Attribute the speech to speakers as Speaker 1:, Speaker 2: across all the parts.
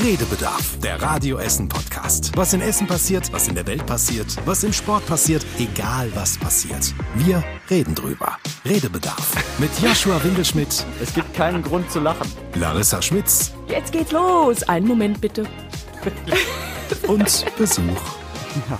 Speaker 1: Redebedarf, der Radio Essen Podcast. Was in Essen passiert, was in der Welt passiert, was im Sport passiert, egal was passiert. Wir reden drüber. Redebedarf mit Joshua Windelschmidt.
Speaker 2: Es gibt keinen Grund zu lachen.
Speaker 1: Larissa Schmitz.
Speaker 3: Jetzt geht's los. Einen Moment bitte.
Speaker 1: Und Besuch.
Speaker 2: Ja.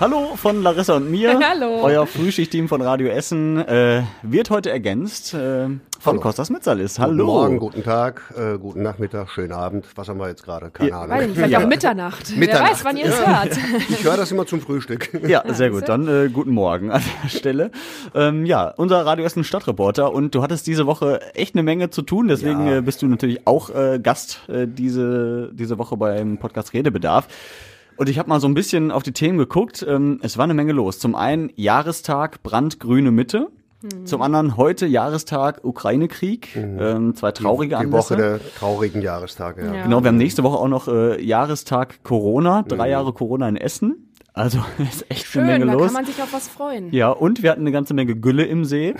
Speaker 2: Hallo von Larissa und mir.
Speaker 3: Hallo.
Speaker 2: Euer Frühschichtteam von Radio Essen äh, wird heute ergänzt äh, von Hallo. Kostas Mitzalis. Hallo.
Speaker 4: Guten Morgen, guten Tag, äh, guten Nachmittag, schönen Abend. Was haben wir jetzt gerade? Keine
Speaker 3: ja,
Speaker 4: Ahnung.
Speaker 3: Weiß nicht, vielleicht ja. auch Mitternacht. Mitternacht. Wer weiß, wann ihr es hört.
Speaker 4: Ich höre das immer zum Frühstück.
Speaker 2: Ja, sehr gut. Dann äh, guten Morgen an der Stelle. Ähm, ja, unser Radio Essen Stadtreporter und du hattest diese Woche echt eine Menge zu tun, deswegen ja. äh, bist du natürlich auch äh, Gast äh, diese, diese Woche beim Podcast Redebedarf. Und ich habe mal so ein bisschen auf die Themen geguckt. Ähm, es war eine Menge los. Zum einen Jahrestag Brandgrüne Mitte. Mhm. Zum anderen heute Jahrestag Ukraine-Krieg. Mhm. Ähm, zwei traurige
Speaker 4: die, die Woche der traurigen Jahrestage. Ja.
Speaker 2: ja. Genau, wir haben nächste Woche auch noch äh, Jahrestag Corona. Drei mhm. Jahre Corona in Essen. Also ist echt
Speaker 3: Schön,
Speaker 2: eine Menge
Speaker 3: da
Speaker 2: los.
Speaker 3: kann man sich auf was freuen.
Speaker 2: Ja, und wir hatten eine ganze Menge Gülle im See.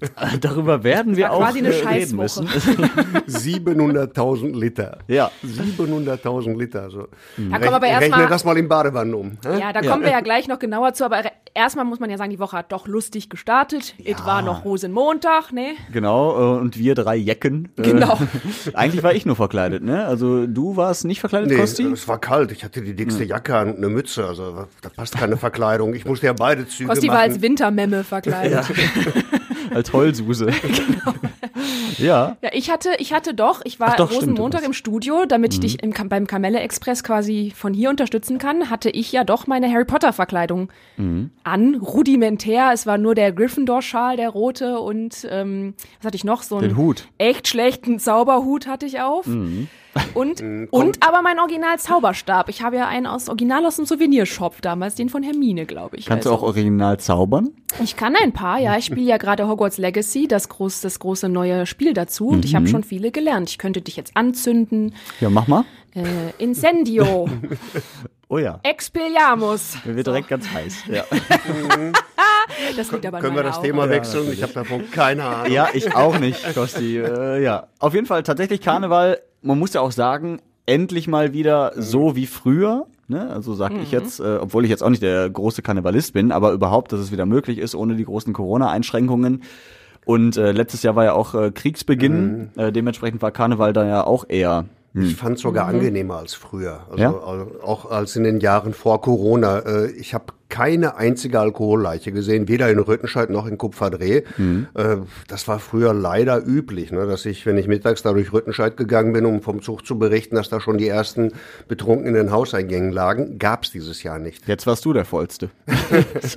Speaker 2: Darüber werden wir auch reden müssen.
Speaker 4: 700.000 Liter.
Speaker 2: Ja.
Speaker 4: 700.000 Liter. Also
Speaker 3: da kommen aber erst
Speaker 4: rechne
Speaker 3: mal,
Speaker 4: das mal in Badewannen um.
Speaker 3: Hä? Ja, da ja. kommen wir ja gleich noch genauer zu. Aber erstmal muss man ja sagen, die Woche hat doch lustig gestartet. Ja. Es war noch Rosenmontag, ne?
Speaker 2: Genau, äh, und wir drei Jecken.
Speaker 3: Äh, genau.
Speaker 2: Eigentlich war ich nur verkleidet, ne? Also du warst nicht verkleidet,
Speaker 4: nee,
Speaker 2: Kosti?
Speaker 4: es war kalt. Ich hatte die dickste Jacke an und eine Mütze. Also da passt keine Verkleidung. Ich musste ja beide Züge
Speaker 3: Kosti
Speaker 4: machen.
Speaker 3: war als Wintermemme verkleidet. Ja.
Speaker 2: Als Heulsuse. genau. Ja.
Speaker 3: Ja, ich hatte, ich hatte doch, ich war
Speaker 2: doch,
Speaker 3: Rosenmontag im Studio, damit ich
Speaker 2: Mhm.
Speaker 3: dich im, beim Kamelle Express quasi von hier unterstützen kann, hatte ich ja doch meine Harry Potter Verkleidung
Speaker 2: Mhm.
Speaker 3: an, rudimentär. Es war nur der Gryffindor-Schal, der rote und ähm, was hatte ich noch? So
Speaker 2: Den
Speaker 3: einen
Speaker 2: Hut.
Speaker 3: echt schlechten Zauberhut hatte ich auf.
Speaker 2: Mhm.
Speaker 3: Und, und aber mein Original Zauberstab. Ich habe ja einen aus Original aus dem Souvenirshop damals, den von Hermine, glaube ich.
Speaker 2: Kannst du
Speaker 3: Also,
Speaker 2: auch original zaubern?
Speaker 3: ich kann ein paar, ja. Ich spiele ja gerade Hogwarts Legacy, das, groß, das große neue Spiel dazu. Und ich habe schon viele gelernt. Ich könnte dich jetzt anzünden.
Speaker 2: Ja, mach mal.
Speaker 3: Äh, Incendio.
Speaker 2: Oh ja.
Speaker 3: Expelliarmus.
Speaker 2: Mir wird direkt ganz heiß. Ja.
Speaker 3: Das liegt aber
Speaker 4: Können wir das
Speaker 3: Augen.
Speaker 4: Thema
Speaker 2: Ja,
Speaker 4: wechseln? Ich habe davon keine Ahnung.
Speaker 2: ja, ich auch nicht, Kosti. Äh, ja. Auf jeden Fall tatsächlich Karneval. Man muss ja auch sagen, endlich mal wieder so wie früher. Ne? Also sag ich jetzt, äh, obwohl ich jetzt auch nicht der große Karnevalist bin, aber überhaupt, dass es wieder möglich ist, ohne die großen Corona-Einschränkungen. Und äh, letztes Jahr war ja auch äh, Kriegsbeginn. Äh, dementsprechend war Karneval da ja auch eher.
Speaker 4: Ich fand es sogar angenehmer als früher. Also
Speaker 2: Ja?
Speaker 4: auch als in den Jahren vor Corona. Äh, Ich habe keine einzige Alkoholleiche gesehen, weder in Rüttenscheid noch in Kupferdreh. Äh, Das war früher leider üblich, ne, dass ich, wenn ich mittags da durch Rüttenscheid gegangen bin, um vom Zug zu berichten, dass da schon die ersten betrunken in den Hauseingängen lagen, gab es dieses Jahr nicht.
Speaker 2: Jetzt warst du der Vollste.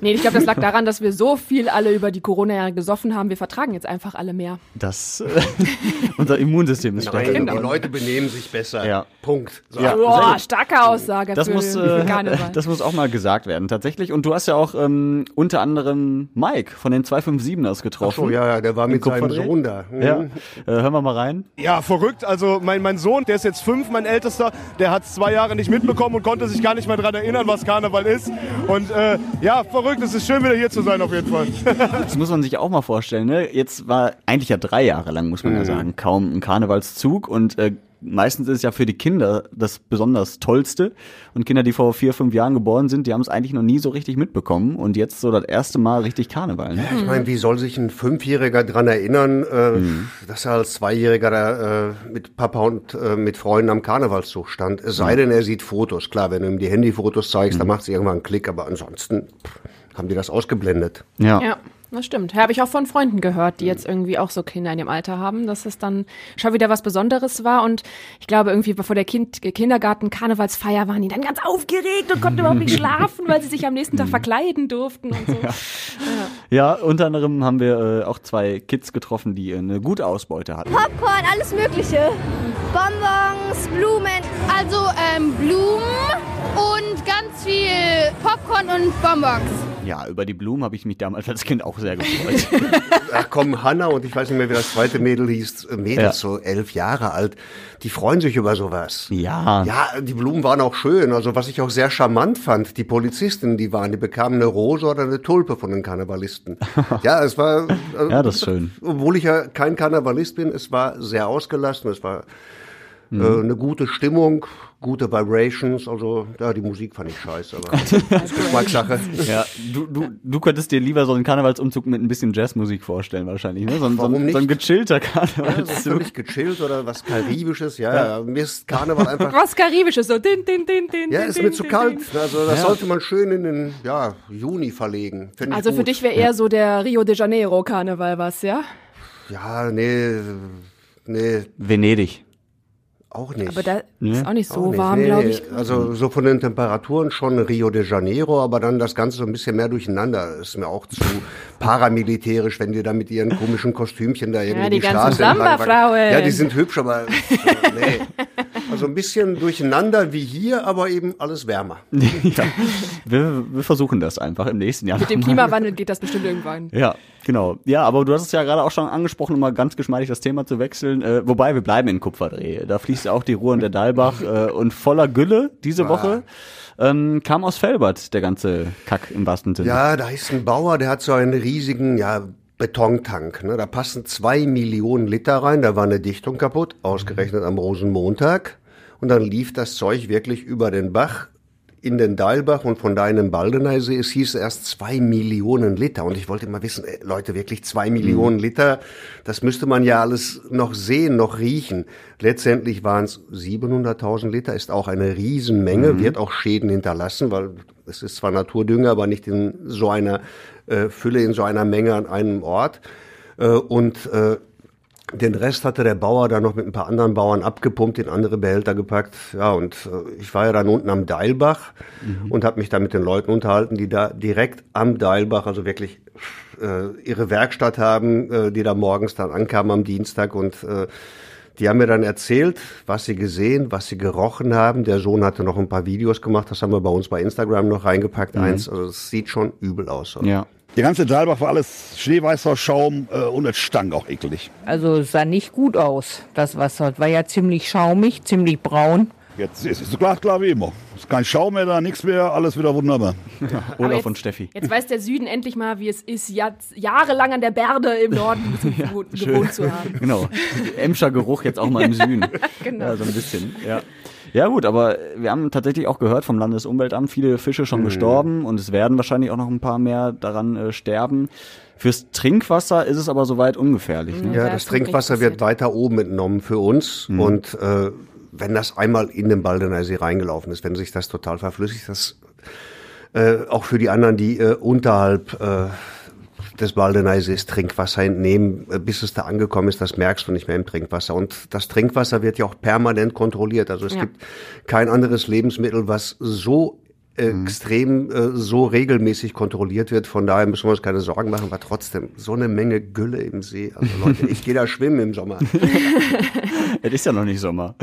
Speaker 3: Nee, ich glaube, das lag daran, dass wir so viel alle über die Corona-Jahre gesoffen haben. Wir vertragen jetzt einfach alle mehr.
Speaker 2: Das äh, unser Immunsystem ist stärker
Speaker 4: Nein, die
Speaker 2: geworden.
Speaker 4: Leute benehmen sich besser.
Speaker 2: Ja.
Speaker 4: Punkt. So.
Speaker 2: Ja.
Speaker 3: Boah, starke Aussage
Speaker 2: Das
Speaker 3: für,
Speaker 2: muss, äh, das muss auch mal gesagt werden, tatsächlich. Und du hast ja auch ähm, unter anderem Mike von den 257ers getroffen.
Speaker 4: Oh ja, ja, der war mit seinem? Sohn da. Mhm.
Speaker 2: Ja, äh, hören wir mal rein.
Speaker 5: Ja, verrückt. Also mein, mein Sohn, der ist jetzt fünf, mein Ältester, der hat es zwei Jahre nicht mitbekommen und konnte sich gar nicht mehr daran erinnern, was Karneval ist. Und äh, ja, verrückt. Es ist schön, wieder hier zu sein auf jeden Fall.
Speaker 2: Das muss man sich auch mal vorstellen. Ne? Jetzt war eigentlich ja drei Jahre lang, muss man
Speaker 4: Mhm.
Speaker 2: ja sagen, kaum ein Karnevalszug und äh, Meistens ist es ja für die Kinder das besonders Tollste. Und Kinder, die vor vier, fünf Jahren geboren sind, die haben es eigentlich noch nie so richtig mitbekommen. Und jetzt so das erste Mal richtig Karneval. Ne?
Speaker 4: Ich meine, wie soll sich ein Fünfjähriger dran erinnern, äh, dass er als Zweijähriger da, äh, mit Papa und äh, mit Freunden am Karnevalszug stand? Es sei denn, er sieht Fotos. Klar, wenn du ihm die Handyfotos zeigst, dann macht es irgendwann einen Klick, aber ansonsten pff, haben die das ausgeblendet.
Speaker 2: Ja.
Speaker 3: Ja, das stimmt. Habe ich auch von Freunden gehört, die jetzt irgendwie auch so Kinder in dem Alter haben, dass es dann schon wieder was Besonderes war. Und ich glaube, irgendwie bevor der kind, Kindergarten Karnevalsfeier waren die dann ganz aufgeregt und konnten überhaupt nicht schlafen, weil sie sich am nächsten Tag verkleiden durften und so.
Speaker 2: Ja, unter anderem haben wir äh, auch zwei Kids getroffen, die äh, eine gute Ausbeute hatten.
Speaker 6: Popcorn, alles Mögliche. Bonbons, Blumen.
Speaker 7: Also ähm, Blumen und ganz viel Popcorn und Bonbons.
Speaker 2: Ja, über die Blumen habe ich mich damals als Kind auch sehr gefreut.
Speaker 4: Ach komm, Hanna und ich weiß nicht mehr, wie das zweite Mädel hieß, äh, Mädel,
Speaker 2: Ja.
Speaker 4: so elf Jahre alt, die freuen sich über sowas.
Speaker 2: ja.
Speaker 4: Ja, die Blumen waren auch schön. Also was ich auch sehr charmant fand, die Polizistinnen, die waren, die bekamen eine Rose oder eine Tulpe von den Karnevalisten. Ja, es war, äh,
Speaker 2: Ja, das ist schön.
Speaker 4: obwohl ich ja kein Karnevalist bin, es war sehr ausgelassen, es war Mhm. Äh, eine gute Stimmung, gute Vibrations, also ja, die Musik fand ich scheiße, aber Geschmackssache.
Speaker 2: Ja, du, du, du könntest dir lieber so einen Karnevalsumzug mit ein bisschen Jazzmusik vorstellen wahrscheinlich, ne? So, ein- so,
Speaker 4: Warum
Speaker 2: ein- so ein gechillter
Speaker 4: Ja, so
Speaker 2: Karnevalszug.
Speaker 4: völlig gechillt oder was Karibisches, ja, ja. mir ist Karneval einfach
Speaker 3: Was Karibisches, so din, din, din, din,
Speaker 4: Ja, ist
Speaker 3: din,
Speaker 4: mir zu kalt.
Speaker 3: din.
Speaker 4: Also das sollte man schön in den ja, Juni verlegen.
Speaker 3: Also für dich wäre eher so der Rio de Janeiro Karneval was, ja?
Speaker 4: Ja, nee, nee,
Speaker 2: Venedig.
Speaker 4: Auch nicht.
Speaker 3: Aber da ist auch nicht so
Speaker 4: Auch nicht.
Speaker 3: warm,
Speaker 4: Nee,
Speaker 3: glaube
Speaker 4: nee.
Speaker 3: ich.
Speaker 4: Also so von den Temperaturen schon Rio de Janeiro, aber dann das Ganze so ein bisschen mehr durcheinander. Ist mir auch zu paramilitärisch, wenn die da mit ihren komischen Kostümchen da irgendwie
Speaker 3: die
Speaker 4: die,
Speaker 3: ganzen
Speaker 4: Straße. Ja, die sind hübsch, aber äh, nee. Also ein bisschen durcheinander wie hier, aber eben alles wärmer.
Speaker 2: ja. Wir, wir versuchen das einfach im nächsten Jahr.
Speaker 3: Mit dem Klimawandel geht das bestimmt irgendwann.
Speaker 2: Ja, genau. Ja, aber du hast es ja gerade auch schon angesprochen, um mal ganz geschmeidig das Thema zu wechseln. Äh, wobei, wir bleiben in Kupferdreh. Da fließt ja auch die Ruhr und der Dalbach äh, und voller Gülle diese Woche. Ähm, kam aus Felbert, der ganze Kack im wahrsten Sinne.
Speaker 4: Ja, da ist ein Bauer, der hat so einen riesigen, ja, Betontank. Ne? Da passen zwei Millionen Liter rein. Da war eine Dichtung kaputt, ausgerechnet am Rosenmontag. Und dann lief das Zeug wirklich über den Bach in den Deilbach und von da in den Baldeneysee. Es hieß erst zwei Millionen Liter. Und ich wollte mal wissen, äh, Leute, wirklich zwei Millionen Liter? Das müsste man ja alles noch sehen, noch riechen. Letztendlich waren es 700.000 Liter, ist auch eine Riesenmenge, wird auch Schäden hinterlassen, weil es ist zwar Naturdünger, aber nicht in so einer äh, Fülle, in so einer Menge an einem Ort. Äh, und äh, den Rest hatte der Bauer dann noch mit ein paar anderen Bauern abgepumpt, in andere Behälter gepackt. Ja, und äh, ich war ja dann unten am Deilbach und habe mich da mit den Leuten unterhalten, die da direkt am Deilbach, also wirklich äh, ihre Werkstatt haben, äh, die da morgens dann ankamen am Dienstag und äh, die haben mir dann erzählt, was sie gesehen, was sie gerochen haben. Der Sohn hatte noch ein paar Videos gemacht, das haben wir bei uns bei Instagram noch reingepackt. Eins, also es sieht schon übel aus.
Speaker 2: Ja.
Speaker 8: Der ganze Dalbach war alles schneeweißer Schaum äh, und es stank auch eklig.
Speaker 9: Also es sah nicht gut aus, das Wasser. Es war ja ziemlich schaumig, ziemlich braun.
Speaker 8: Jetzt ist es so klar, klar wie immer. Ist kein Schaum mehr da, nichts mehr, alles wieder wunderbar.
Speaker 2: Olaf
Speaker 3: jetzt-
Speaker 2: und Steffi.
Speaker 3: Jetzt weiß der Süden endlich mal, wie es ist, Jahr, jahrelang an der Berde im Norden gewohnt, gewohnt zu haben.
Speaker 2: Genau. Emscher Geruch jetzt auch mal im Süden.
Speaker 3: Genau.
Speaker 2: Ja, so ein bisschen. Ja. Ja gut, aber wir haben tatsächlich auch gehört vom Landesumweltamt, viele Fische schon gestorben und es werden wahrscheinlich auch noch ein paar mehr daran äh, sterben. Fürs Trinkwasser ist es aber soweit ungefährlich. Ne?
Speaker 4: Ja,
Speaker 3: Da
Speaker 4: das Trinkwasser wird weiter oben entnommen für uns. Und äh, wenn das einmal in den Baldeneysee reingelaufen ist, wenn sich das total verflüssigt, das äh, auch für die anderen, die äh, unterhalb äh, des Baldeneysees Trinkwasser entnehmen, äh, bis es da angekommen ist, das merkst du nicht mehr im Trinkwasser. Und das Trinkwasser wird ja auch permanent kontrolliert. Also es
Speaker 3: Ja.
Speaker 4: gibt kein anderes Lebensmittel, was so extrem äh, so regelmäßig kontrolliert wird. Von daher müssen wir uns keine Sorgen machen, aber trotzdem so eine Menge Gülle im See. Also Leute, ich gehe da schwimmen im Sommer.
Speaker 2: Es ist ja noch nicht Sommer.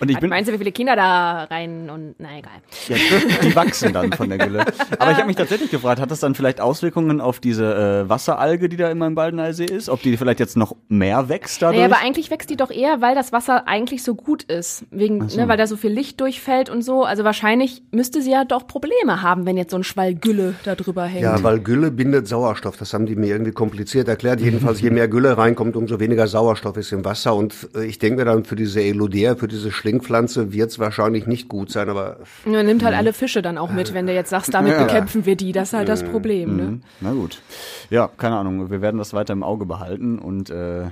Speaker 2: Und ich bin,
Speaker 3: Meinst du, wie viele Kinder da rein und na egal.
Speaker 2: ja, die wachsen dann von der Gülle. Aber ich habe mich tatsächlich gefragt, hat das dann vielleicht Auswirkungen auf diese äh, Wasseralge, die da immer im Baldeneysee ist? Ob die vielleicht jetzt noch mehr wächst dadurch?
Speaker 3: Naja, aber eigentlich wächst die doch eher, weil das Wasser eigentlich so gut ist. Wegen, ne, weil da so viel Licht durchfällt und so. Also wahrscheinlich müsste sie ja doch Probleme haben, wenn jetzt so ein Schwall Gülle da drüber hängt.
Speaker 4: Ja, weil Gülle bindet Sauerstoff. Das haben die mir irgendwie kompliziert erklärt. Jedenfalls, je mehr Gülle reinkommt, umso weniger Sauerstoff ist im Wasser. Und äh, ich denke mir dann, für diese Elodea, für diese Schlingpflanze wird es wahrscheinlich nicht gut sein. Aber
Speaker 3: Ja, nimmt halt alle Fische dann auch mit, wenn du jetzt sagst, damit bekämpfen wir die. Das ist halt das Problem, ne?
Speaker 2: Na gut. Ja, keine Ahnung. Wir werden das weiter im Auge behalten und äh,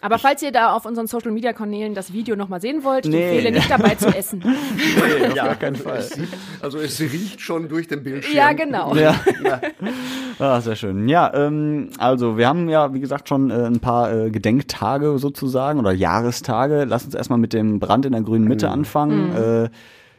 Speaker 3: Aber falls ihr da auf unseren Social Media Kanälen das Video nochmal sehen wollt, ich
Speaker 2: Nee.
Speaker 3: empfehle nicht dabei zu essen.
Speaker 2: auf gar keinen Fall.
Speaker 4: also es riecht schon durch den Bildschirm.
Speaker 3: ja, genau.
Speaker 2: Ja. Ah, sehr schön. Ja, ähm, also wir haben ja, wie gesagt, schon äh, ein paar äh, Gedenktage sozusagen oder Jahrestage. Lass uns erstmal mit dem Brand in der grünen Mitte anfangen. Äh,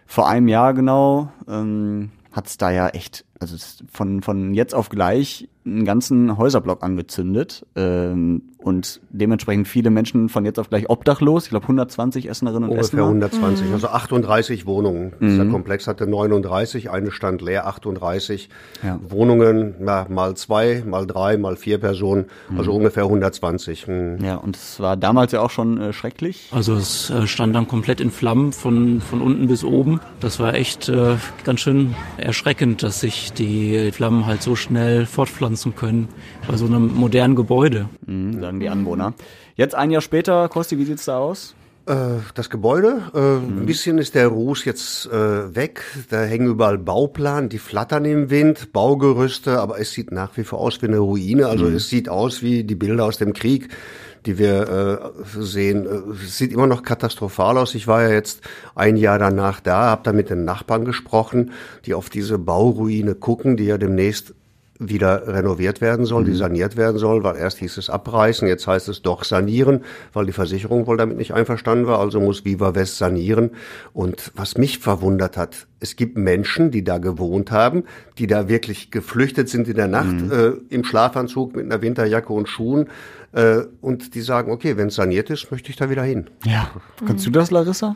Speaker 2: vor einem Jahr genau ähm, hat es da ja echt, also es von, von jetzt auf gleich einen ganzen Häuserblock angezündet ähm, und dementsprechend viele Menschen von jetzt auf gleich obdachlos. Ich glaube 120 Essenerinnen und
Speaker 4: Ungefähr
Speaker 2: Essener.
Speaker 4: 120, also 38 Wohnungen. Dieser Komplex hatte 39, eine stand leer, 38
Speaker 2: Ja.
Speaker 4: Wohnungen, na, mal zwei, mal drei, mal vier Personen, also ungefähr 120. Hm.
Speaker 2: Ja, und es war damals ja auch schon äh, schrecklich.
Speaker 10: Also es äh, stand dann komplett in Flammen von, von unten bis oben. Das war echt äh, ganz schön erschreckend, dass sich die Flammen halt so schnell fortpflanzen können bei so einem modernen Gebäude.
Speaker 2: Mhm, sagen die Anwohner. Jetzt ein Jahr später, Kosti, wie sieht's da aus?
Speaker 4: Äh, das Gebäude, äh, mhm. ein bisschen ist der Ruß jetzt äh, weg. Da hängen überall Bauplan, die flattern im Wind, Baugerüste, aber es sieht nach wie vor aus wie eine Ruine. Also mhm. es sieht aus wie die Bilder aus dem Krieg, die wir äh, sehen. Es sieht immer noch katastrophal aus. Ich war ja jetzt ein Jahr danach da, habe da mit den Nachbarn gesprochen, die auf diese Bauruine gucken, die ja demnächst wieder renoviert werden soll, die mhm. saniert werden soll, weil erst hieß es abreißen, jetzt heißt es doch sanieren, weil die Versicherung wohl damit nicht einverstanden war, also muss Viva West sanieren. Und was mich verwundert hat, es gibt Menschen, die da gewohnt haben, die da wirklich geflüchtet sind in der Nacht mhm. äh, im Schlafanzug mit einer Winterjacke und Schuhen äh, und die sagen, okay, wenn es saniert ist, möchte ich da wieder hin.
Speaker 2: Ja, kannst du das, Larissa?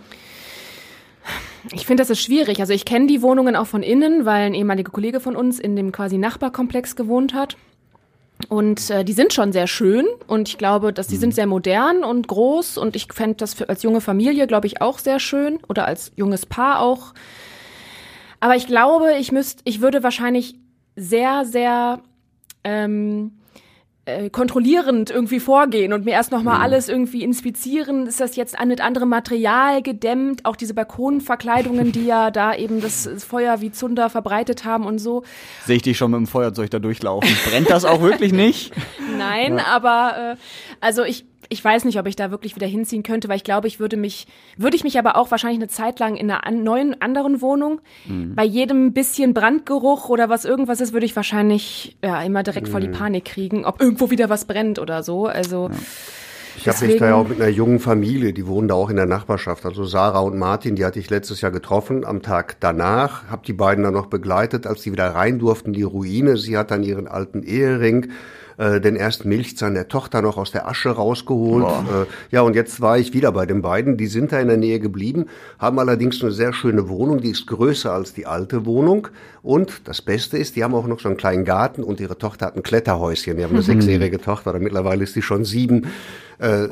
Speaker 3: Ich finde, das ist schwierig. Also ich kenne die Wohnungen auch von innen, weil ein ehemaliger Kollege von uns in dem quasi Nachbarkomplex gewohnt hat. Und äh, die sind schon sehr schön und ich glaube, dass die sind sehr modern und groß und ich fände das für, als junge Familie, glaube ich, auch sehr schön oder als junges Paar auch. Aber ich glaube, ich müsste, ich würde wahrscheinlich sehr, sehr ähm, äh, kontrollierend irgendwie vorgehen und mir erst noch mal mhm. alles irgendwie inspizieren. Ist das jetzt mit anderem Material gedämmt? Auch diese Balkonverkleidungen, die ja da eben das Feuer wie Zunder verbreitet haben und so.
Speaker 2: Sehe ich dich schon mit dem Feuerzeug da durchlaufen. Brennt das auch wirklich nicht?
Speaker 3: Nein, ja. aber äh, also ich ich weiß nicht, ob ich da wirklich wieder hinziehen könnte, weil ich glaube, ich würde mich, würde ich mich aber auch wahrscheinlich eine Zeit lang in einer neuen anderen Wohnung, mhm. bei jedem bisschen Brandgeruch oder was irgendwas ist, würde ich wahrscheinlich ja immer direkt mhm. voll die. Panik kriegen, ob irgendwo wieder was brennt oder so. Also
Speaker 4: ja. Ich habe mich da ja auch mit einer jungen Familie, die wohnen da auch in der Nachbarschaft, also Sarah und Martin, die hatte ich letztes Jahr getroffen. Am Tag danach habe die beiden dann noch begleitet, als sie wieder rein durften, die Ruine. Sie hat dann ihren alten Ehering äh, den ersten Milchzahn der Tochter noch aus der Asche rausgeholt. Äh, ja, und jetzt war ich wieder bei den beiden. Die sind da in der Nähe geblieben, haben allerdings eine sehr schöne Wohnung, die ist größer als die alte Wohnung. Und das Beste ist, die haben auch noch so einen kleinen Garten und ihre Tochter hat ein Kletterhäuschen. Die haben eine sechsjährige Tochter, oder mittlerweile ist die schon sieben. Äh,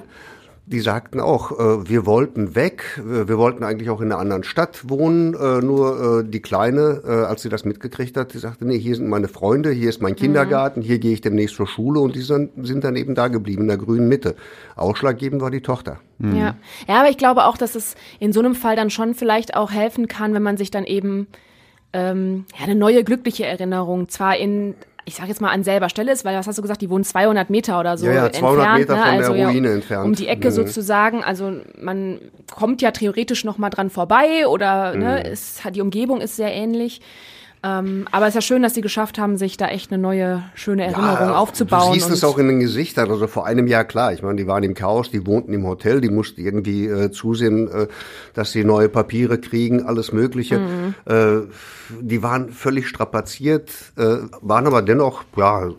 Speaker 4: die sagten auch, äh, wir wollten weg, wir wollten eigentlich auch in einer anderen Stadt wohnen, äh, nur äh, die Kleine, äh, als sie das mitgekriegt hat, die sagte, nee, hier sind meine Freunde, hier ist mein mhm. Kindergarten, hier gehe ich demnächst zur Schule und die sind, sind dann eben da geblieben, in der grünen Mitte. Ausschlaggebend war die Tochter.
Speaker 3: Mhm. Ja. ja, aber ich glaube auch, dass es in so einem Fall dann schon vielleicht auch helfen kann, wenn man sich dann eben ähm, ja, eine neue glückliche Erinnerung zwar in ich sage jetzt mal an selber Stelle ist, weil was hast du gesagt, die wohnen 200 Meter oder so
Speaker 4: ja, ja, 200
Speaker 3: entfernt,
Speaker 4: Meter
Speaker 3: ne?
Speaker 4: von
Speaker 3: also
Speaker 4: der Ruine
Speaker 3: ja,
Speaker 4: entfernt.
Speaker 3: Um die Ecke mhm. sozusagen, also man kommt ja theoretisch noch mal dran vorbei oder ne, mhm. ne, es hat die Umgebung ist sehr ähnlich. Ähm, aber es ist ja schön, dass sie geschafft haben, sich da echt eine neue, schöne Erinnerung ja, aufzubauen.
Speaker 4: Du siehst es auch in den Gesichtern. Also vor einem Jahr, klar, ich meine, die waren im Chaos, die wohnten im Hotel, die mussten irgendwie äh, zusehen, äh, dass sie neue Papiere kriegen, alles Mögliche. Mhm. Äh, die waren völlig strapaziert, äh, waren aber dennoch ja, äh,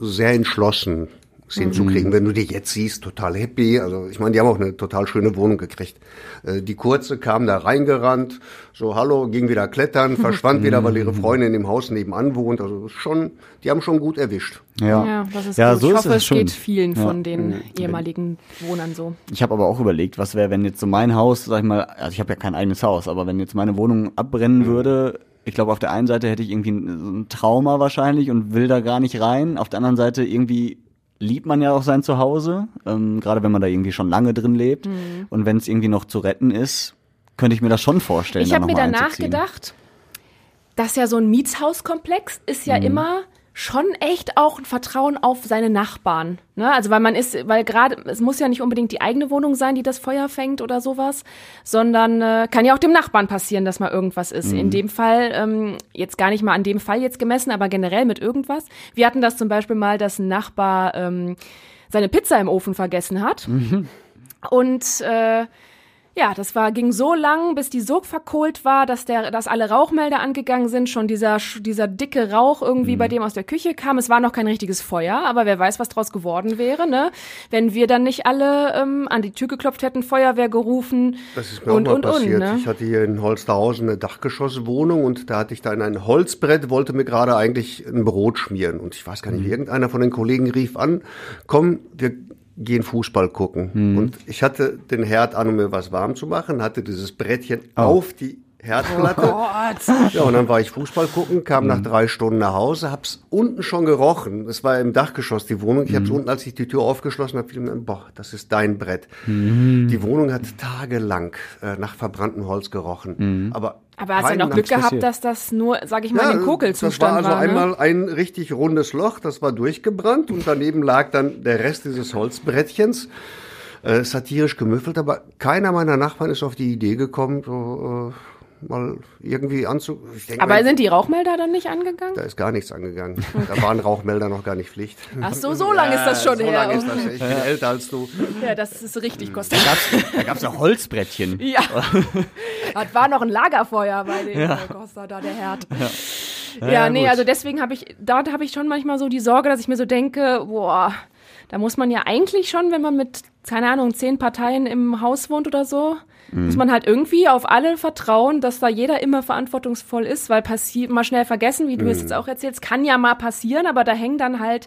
Speaker 4: sehr entschlossen hinzukriegen. Mhm. Wenn du die jetzt siehst, total happy. Also ich meine, die haben auch eine total schöne Wohnung gekriegt. Äh, die Kurze kam da reingerannt, so hallo, ging wieder klettern, verschwand wieder, weil ihre Freundin im Haus nebenan wohnt. Also schon, die haben schon gut erwischt.
Speaker 3: Ja, ja das ist
Speaker 2: ja,
Speaker 3: gut.
Speaker 2: So
Speaker 3: ich hoffe,
Speaker 2: es,
Speaker 3: es
Speaker 2: schon.
Speaker 3: geht vielen ja. von den mhm. ehemaligen Wohnern so.
Speaker 2: Ich habe aber auch überlegt, was wäre, wenn jetzt so mein Haus, sag ich mal, also ich habe ja kein eigenes Haus, aber wenn jetzt meine Wohnung abbrennen mhm. würde, ich glaube, auf der einen Seite hätte ich irgendwie ein Trauma wahrscheinlich und will da gar nicht rein. Auf der anderen Seite irgendwie liebt man ja auch sein Zuhause, ähm, gerade wenn man da irgendwie schon lange drin lebt. Mhm. Und wenn es irgendwie noch zu retten ist, könnte ich mir das schon vorstellen.
Speaker 3: Ich habe mir danach gedacht, dass ja so ein Mietshauskomplex ist ja mhm. immer schon echt auch ein Vertrauen auf seine Nachbarn. Ne? Also weil man ist, weil gerade, es muss ja nicht unbedingt die eigene Wohnung sein, die das Feuer fängt oder sowas, sondern äh, kann ja auch dem Nachbarn passieren, dass mal irgendwas ist. Mhm. In dem Fall, ähm, jetzt gar nicht mal an dem Fall jetzt gemessen, aber generell mit irgendwas. Wir hatten das zum Beispiel mal, dass ein Nachbar ähm, seine Pizza im Ofen vergessen hat. Mhm. Und äh, ja, das war, ging so lang, bis die Sog verkohlt war, dass der, dass alle Rauchmelder angegangen sind, schon dieser, dieser dicke Rauch irgendwie mhm. bei dem aus der Küche kam. Es war noch kein richtiges Feuer, aber wer weiß, was draus geworden wäre, ne? Wenn wir dann nicht alle ähm, an die Tür geklopft hätten, Feuerwehr gerufen.
Speaker 4: Das ist mir und, auch mal und, passiert. Und, ne? Ich hatte hier in Holsterhausen eine Dachgeschosswohnung und da hatte ich da in ein Holzbrett, wollte mir gerade eigentlich ein Brot schmieren. Und ich weiß gar nicht, mhm. irgendeiner von den Kollegen rief an, komm, wir gehen Fußball gucken. Mhm. Und ich hatte den Herd an, um mir was warm zu machen, hatte dieses Brettchen oh. auf die Herdplatte.
Speaker 3: Gott.
Speaker 4: Ja, und dann war ich Fußball gucken, kam
Speaker 2: Mhm.
Speaker 4: nach drei Stunden nach Hause, hab's unten schon gerochen. Es war im Dachgeschoss die Wohnung. Ich hab's
Speaker 2: Mhm.
Speaker 4: unten, als ich die Tür aufgeschlossen habe, fiel mir, boah, das ist dein Brett.
Speaker 2: Mhm.
Speaker 4: Die Wohnung hat tagelang äh, nach verbranntem Holz gerochen.
Speaker 2: Mhm.
Speaker 4: Aber
Speaker 3: Aber hast du noch Glück gehabt, dass das nur, sag ich mal,
Speaker 4: ja,
Speaker 3: den Kokelzustand
Speaker 4: Das war also
Speaker 3: ne?
Speaker 4: einmal ein richtig rundes Loch, das war durchgebrannt und daneben lag dann der Rest dieses Holzbrettchens. Äh, satirisch gemüffelt, aber keiner meiner Nachbarn ist auf die Idee gekommen, so, äh, mal irgendwie anzu. Ich denk
Speaker 3: Aber sind die Rauchmelder dann nicht angegangen?
Speaker 4: da ist gar nichts angegangen. Da waren Rauchmelder noch gar nicht Pflicht.
Speaker 3: Ach so, so lange ist das schon
Speaker 4: so
Speaker 3: her.
Speaker 4: lange ist das. Ich bin älter als du.
Speaker 3: Ja, das ist richtig kostet.
Speaker 2: Da gab's ja Holzbrettchen.
Speaker 3: Ja. das war noch ein Lagerfeuer bei den ja. Costa da, der Herd. Ja,
Speaker 2: Ja,
Speaker 3: nee,
Speaker 2: gut.
Speaker 3: also deswegen habe ich, da habe ich schon manchmal so die Sorge, dass ich mir so denke, boah, da muss man ja eigentlich schon, wenn man mit, keine Ahnung, zehn Parteien im Haus wohnt oder so,
Speaker 2: Mhm.
Speaker 3: muss man halt irgendwie auf alle vertrauen, dass da jeder immer verantwortungsvoll ist, weil passiert, mal schnell vergessen, wie du es
Speaker 2: Mhm.
Speaker 3: jetzt auch erzählst, kann ja mal passieren, aber da hängen dann halt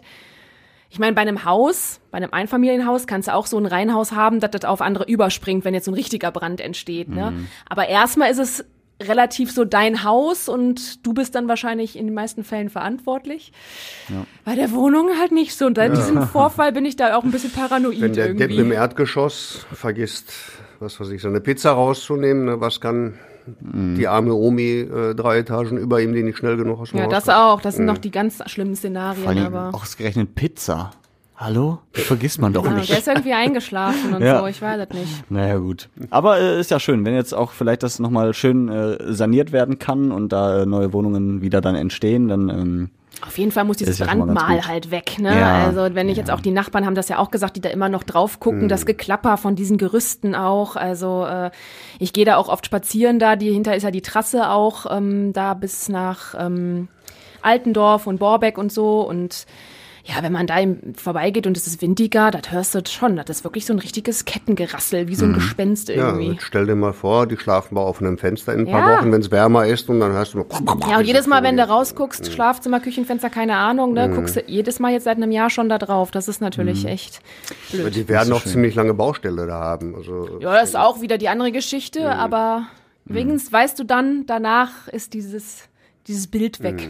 Speaker 3: ich meine, bei einem Haus, bei einem Einfamilienhaus kannst du auch so ein Reihenhaus haben, dass das auf andere überspringt, wenn jetzt so ein richtiger Brand entsteht. Ne?
Speaker 2: Mhm.
Speaker 3: Aber erstmal ist es relativ so dein Haus und du bist dann wahrscheinlich in den meisten Fällen verantwortlich. Bei der Wohnung halt nicht so. Und seit diesem Vorfall bin ich da auch ein bisschen paranoid
Speaker 4: Wenn der
Speaker 3: irgendwie.
Speaker 4: Depp im Erdgeschoss vergisst, was weiß ich, so eine Pizza rauszunehmen, ne, was kann die arme Omi äh, drei Etagen über ihm, die nicht schnell genug aus dem
Speaker 3: ja,
Speaker 4: Haus
Speaker 3: das
Speaker 4: kommt?
Speaker 3: auch. Das sind noch die ganz schlimmen Szenarien.
Speaker 2: Vor allem
Speaker 3: aber
Speaker 2: ausgerechnet Pizza. Hallo? Die vergisst man doch
Speaker 3: ja,
Speaker 2: nicht.
Speaker 3: der ist irgendwie eingeschlafen und
Speaker 2: Ja.
Speaker 3: so. Ich weiß es nicht.
Speaker 2: Naja, gut. Aber äh, ist ja schön, wenn jetzt auch vielleicht das nochmal schön äh, saniert werden kann und da äh, neue Wohnungen wieder dann entstehen, dann ähm,
Speaker 3: Auf jeden Fall muss dieses
Speaker 2: ja
Speaker 3: Brandmal halt weg, ne?
Speaker 2: Ja,
Speaker 3: also wenn ich jetzt auch die Nachbarn haben das ja auch gesagt, die da immer noch drauf gucken,
Speaker 2: Mhm.
Speaker 3: das Geklapper von diesen Gerüsten auch. Also äh, ich gehe da auch oft spazieren da, die hinter ist ja die Trasse auch ähm, da bis nach ähm, Altendorf und Borbeck und so und ja, wenn man da im, vorbeigeht und es ist windiger, das hörst du schon. Das ist wirklich so ein richtiges Kettengerassel, wie so ein Gespenst
Speaker 4: Mhm. Ja,
Speaker 3: irgendwie.
Speaker 4: jetzt stell dir mal vor, die schlafen bei offenem Fenster in ein paar
Speaker 3: Ja.
Speaker 4: Wochen, wenn es wärmer ist und dann hörst du
Speaker 3: Ja, und jedes Mal, wenn du
Speaker 4: Mhm.
Speaker 3: rausguckst, Schlafzimmer, Küchenfenster, keine Ahnung, ne, guckst du jedes Mal jetzt seit einem Jahr schon da drauf. Das ist natürlich echt blöd.
Speaker 4: Die werden noch ziemlich lange Baustelle da haben. Also,
Speaker 3: Ja, das ist auch wieder die andere Geschichte, aber wenigstens weißt du dann, danach ist dieses, dieses Bild weg.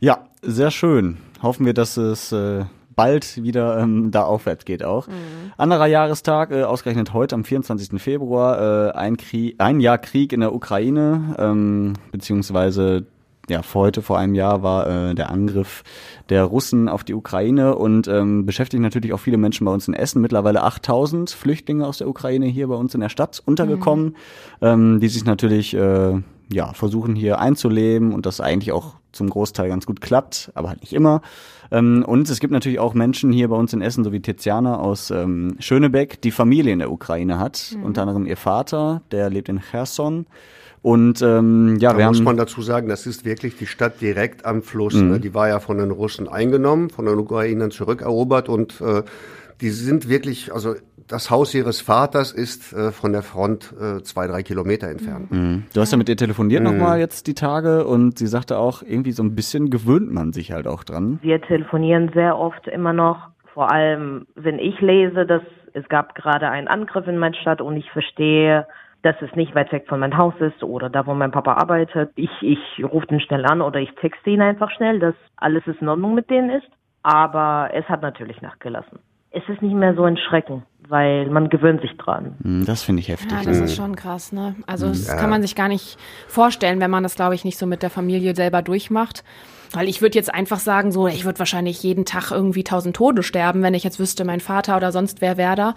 Speaker 2: ja, sehr schön. Hoffen wir, dass es äh, bald wieder ähm, da aufwärts geht auch. Anderer Jahrestag, äh, ausgerechnet heute am 24. Februar, äh, ein, Krieg, ein Jahr Krieg in der Ukraine, ähm, beziehungsweise ja, vor heute, vor einem Jahr war äh, der Angriff der Russen auf die Ukraine und ähm, beschäftigt natürlich auch viele Menschen bei uns in Essen. Mittlerweile 8000 Flüchtlinge aus der Ukraine hier bei uns in der Stadt untergekommen, ähm, die sich natürlich äh, ja, versuchen hier einzuleben und das eigentlich auch zum Großteil ganz gut klappt, aber halt nicht immer. Ähm, und es gibt natürlich auch Menschen hier bei uns in Essen, so wie Tiziana aus ähm, Schönebeck, die Familie in der Ukraine hat. Unter anderem ihr Vater, der lebt in Cherson. Und ähm, ja,
Speaker 4: Da
Speaker 2: wir
Speaker 4: muss
Speaker 2: haben
Speaker 4: man dazu sagen, das ist wirklich die Stadt direkt am Fluss.
Speaker 2: Mhm.
Speaker 4: Ne? Die war ja von den Russen eingenommen, von den Ukrainern zurückerobert und äh, die sind wirklich, also das Haus ihres Vaters ist äh, von der Front äh, zwei, drei Kilometer entfernt.
Speaker 2: Mhm. Du hast ja mit ihr telefoniert
Speaker 4: Mhm.
Speaker 2: nochmal jetzt die Tage und sie sagte auch, irgendwie so ein bisschen gewöhnt man sich halt auch dran.
Speaker 11: Wir telefonieren sehr oft immer noch, vor allem wenn ich lese, dass es gab gerade einen Angriff in meiner Stadt und ich verstehe, dass es nicht weit weg von meinem Haus ist oder da, wo mein Papa arbeitet. Ich, ich rufe den schnell an oder ich texte ihn einfach schnell, dass alles in Ordnung mit denen ist. Aber es hat natürlich nachgelassen. Es ist nicht mehr so ein Schrecken, weil man gewöhnt sich dran.
Speaker 2: Hm, Das finde ich heftig.
Speaker 3: Ja, das ist schon krass, ne? Also das
Speaker 4: Ja.
Speaker 3: kann man sich gar nicht vorstellen, wenn man das, glaube ich, nicht so mit der Familie selber durchmacht. Weil ich würde jetzt einfach sagen, so, ich würde wahrscheinlich jeden Tag irgendwie tausend Tode sterben, wenn ich jetzt wüsste, mein Vater oder sonst wer wäre da.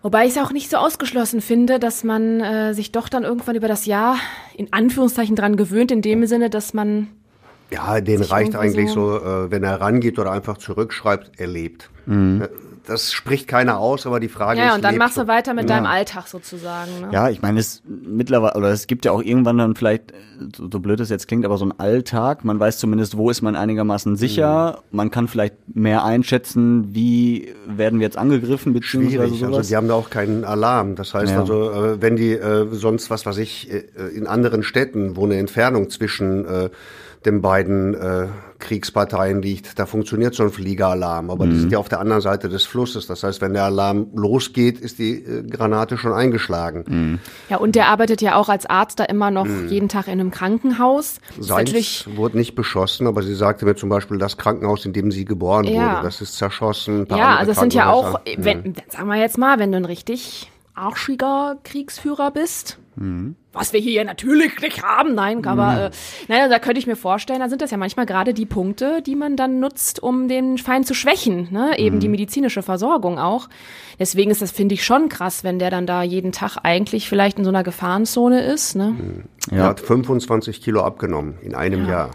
Speaker 3: Wobei ich es auch nicht so ausgeschlossen finde, dass man äh, sich doch dann irgendwann über das Jahr in Anführungszeichen dran gewöhnt, in dem Sinne, dass man
Speaker 4: Ja, den reicht eigentlich
Speaker 3: so-
Speaker 4: äh, wenn er rangeht oder einfach zurückschreibt, er lebt.
Speaker 2: Mhm.
Speaker 4: Äh, Das spricht keiner aus, aber die Frage ist,
Speaker 3: ja, und dann machst du weiter mit
Speaker 2: Ja.
Speaker 3: deinem Alltag sozusagen. Ne?
Speaker 2: Ja, ich meine, es mittlerweile, oder es gibt ja auch irgendwann dann vielleicht, so, so blöd es jetzt klingt, aber so ein Alltag. Man weiß zumindest, wo ist man einigermaßen sicher. Man kann vielleicht mehr einschätzen, wie werden wir jetzt angegriffen, beziehungsweise
Speaker 4: Schwierig, also
Speaker 2: sowas.
Speaker 4: die haben da auch keinen Alarm. Das heißt
Speaker 2: Ja.
Speaker 4: also, äh, wenn die äh, sonst, was weiß ich, äh, in anderen Städten, wo eine Entfernung zwischen äh, den beiden äh, Kriegsparteien liegt. Da funktioniert so ein Fliegeralarm, aber mhm. die sind ja auf der anderen Seite des Flusses. Das heißt, wenn der Alarm losgeht, ist die äh, Granate schon eingeschlagen.
Speaker 3: Mhm. Ja, und der arbeitet ja auch als Arzt da immer noch mhm. jeden Tag in einem Krankenhaus.
Speaker 4: Seins wurde nicht beschossen, aber sie sagte mir zum Beispiel, das Krankenhaus, in dem sie geboren ja. wurde, das ist zerschossen.
Speaker 3: Ja, also das sind ja auch, wenn, mhm. sagen wir jetzt mal, wenn du ein richtig arschiger Kriegsführer bist, mhm. was wir hier natürlich nicht haben, nein, aber mhm. äh, nein, da könnte ich mir vorstellen, da sind das ja manchmal gerade die Punkte, die man dann nutzt, um den Feind zu schwächen, ne? eben mhm. die medizinische Versorgung auch. Deswegen ist das, finde ich, schon krass, wenn der dann da jeden Tag eigentlich vielleicht in so einer Gefahrenzone ist. Ne?
Speaker 4: Mhm. Er hat 25 Kilo abgenommen in einem ja. Jahr.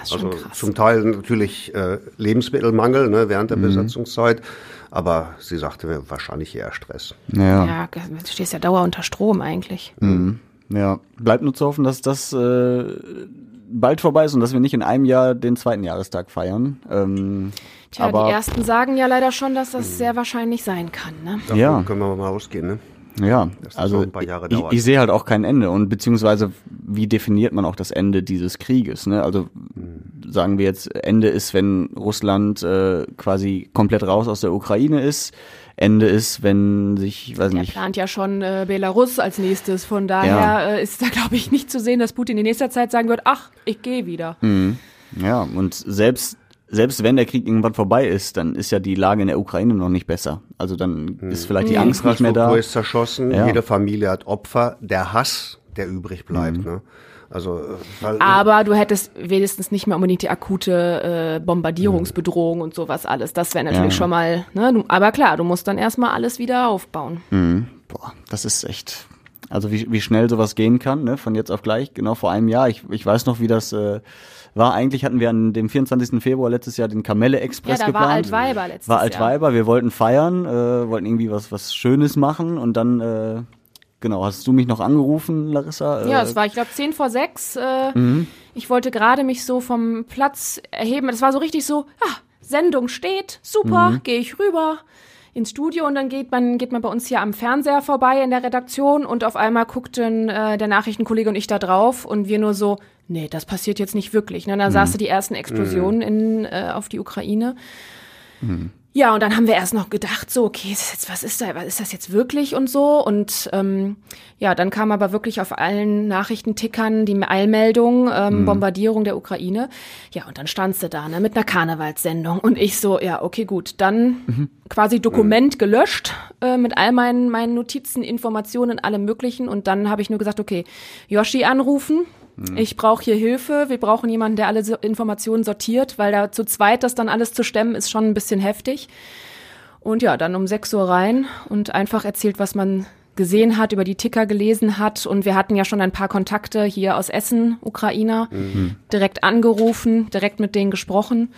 Speaker 4: Also zum Teil natürlich äh, Lebensmittelmangel ne, während der mhm. Besatzungszeit. Aber sie sagte mir wahrscheinlich eher Stress.
Speaker 3: Ja, ja du stehst ja dauer unter Strom eigentlich.
Speaker 2: Mhm. Ja, bleibt nur zu hoffen, dass das äh, bald vorbei ist und dass wir nicht in einem Jahr den zweiten Jahrestag feiern. Ähm,
Speaker 3: Tja, aber, die ersten sagen ja leider schon, dass das sehr wahrscheinlich sein kann. Ne?
Speaker 4: Davon ja. können wir mal ausgehen, ne?
Speaker 2: Ja, also ich, ich, sehe halt auch kein Ende und beziehungsweise wie definiert man auch das Ende dieses Krieges? Ne? Also mhm. sagen wir jetzt, Ende ist, wenn Russland äh, quasi komplett raus aus der Ukraine ist. Ende ist, wenn sich, ich weiß
Speaker 3: der
Speaker 2: nicht.
Speaker 3: plant ja schon äh, Belarus als nächstes. Von daher ja. äh, ist da, glaube ich, nicht zu sehen, dass Putin in nächster Zeit sagen wird, ach, ich gehe wieder.
Speaker 2: Mhm. Ja, und selbst selbst wenn der Krieg irgendwann vorbei ist, dann ist ja die Lage in der Ukraine noch nicht besser. Also dann ist hm. vielleicht die Angst nicht mehr da.
Speaker 4: ist zerschossen, ja. jede Familie hat Opfer, der Hass, der übrig bleibt. Mhm. Ne? Also,
Speaker 3: weil, Aber du hättest wenigstens nicht mehr unbedingt die akute äh, Bombardierungsbedrohung mhm. und sowas alles. Das wäre natürlich ja. schon mal, ne? Du, aber klar, du musst dann erstmal alles wieder aufbauen.
Speaker 2: Mhm. Boah, das ist echt. Also wie, wie schnell sowas gehen kann, ne? Von jetzt auf gleich, genau vor einem Jahr. Ich, ich weiß noch, wie das äh, war eigentlich, hatten wir an dem 24. Februar letztes Jahr den Kamelle Express ja, da geplant.
Speaker 3: war Altweiber letztes
Speaker 2: War Altweiber, Jahr. wir wollten feiern, äh, wollten irgendwie was, was Schönes machen und dann, äh, genau, hast du mich noch angerufen, Larissa?
Speaker 3: Äh, ja, es war, ich glaube, 10 vor 6. Äh, mhm. Ich wollte gerade mich so vom Platz erheben. Das war so richtig so, ah, Sendung steht, super, mhm. gehe ich rüber ins Studio und dann geht man, geht man bei uns hier am Fernseher vorbei in der Redaktion und auf einmal guckten äh, der Nachrichtenkollege und ich da drauf und wir nur so, nee, das passiert jetzt nicht wirklich. Ne? Dann mhm. saß du die ersten Explosionen mhm. in, äh, auf die Ukraine. Mhm. Ja, und dann haben wir erst noch gedacht, so, okay, ist jetzt, was ist da, was ist das jetzt wirklich und so? Und ähm, ja, dann kam aber wirklich auf allen Nachrichtentickern die Eilmeldung, ähm, mhm. Bombardierung der Ukraine. Ja, und dann standst du da, ne, mit einer Karnevalssendung. Und ich so, ja, okay, gut, dann mhm. quasi Dokument gelöscht äh, mit all meinen, meinen Notizen, Informationen, allem möglichen. Und dann habe ich nur gesagt, okay, Yoshi anrufen, hm. Ich brauche hier Hilfe. Wir brauchen jemanden, der alle Informationen sortiert, weil da zu zweit das dann alles zu stemmen ist schon ein bisschen heftig. Und ja, dann um 6 Uhr rein und einfach erzählt, was man gesehen hat, über die Ticker gelesen hat. Und wir hatten ja schon ein paar Kontakte hier aus Essen, Ukrainer, mhm. direkt angerufen, direkt mit denen gesprochen.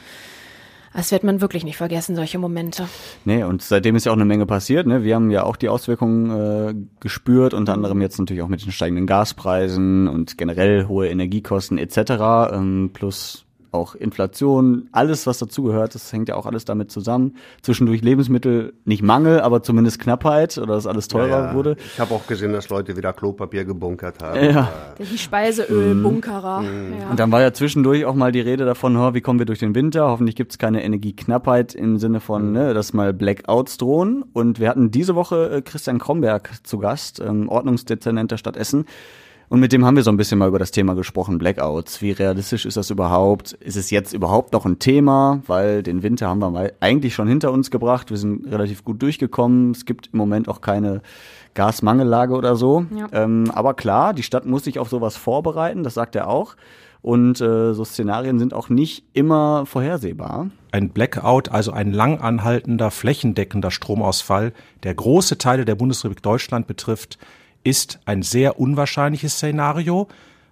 Speaker 3: Das wird man wirklich nicht vergessen, solche Momente.
Speaker 2: Nee, und seitdem ist ja auch eine Menge passiert. Ne? Wir haben ja auch die Auswirkungen äh, gespürt, unter anderem jetzt natürlich auch mit den steigenden Gaspreisen und generell hohe Energiekosten etc. Ähm, plus auch Inflation, alles, was dazugehört, das hängt ja auch alles damit zusammen. Zwischendurch Lebensmittel, nicht Mangel, aber zumindest Knappheit oder dass alles teurer ja, ja. wurde.
Speaker 4: Ich habe auch gesehen, dass Leute wieder Klopapier gebunkert haben.
Speaker 3: Ja. Die Speiseölbunkerer. Mhm.
Speaker 2: Ja. Und dann war ja zwischendurch auch mal die Rede davon, oh, wie kommen wir durch den Winter? Hoffentlich gibt es keine Energieknappheit im Sinne von, mhm. ne, dass mal Blackouts drohen. Und wir hatten diese Woche äh, Christian Kromberg zu Gast, ähm, Ordnungsdezernent der Stadt Essen. Und mit dem haben wir so ein bisschen mal über das Thema gesprochen, Blackouts. Wie realistisch ist das überhaupt? Ist es jetzt überhaupt noch ein Thema? Weil den Winter haben wir mal eigentlich schon hinter uns gebracht. Wir sind relativ gut durchgekommen. Es gibt im Moment auch keine Gasmangellage oder so. Ja. Ähm, aber klar, die Stadt muss sich auf sowas vorbereiten, das sagt er auch. Und äh, so Szenarien sind auch nicht immer vorhersehbar.
Speaker 12: Ein Blackout, also ein lang anhaltender, flächendeckender Stromausfall, der große Teile der Bundesrepublik Deutschland betrifft, ist ein sehr unwahrscheinliches Szenario.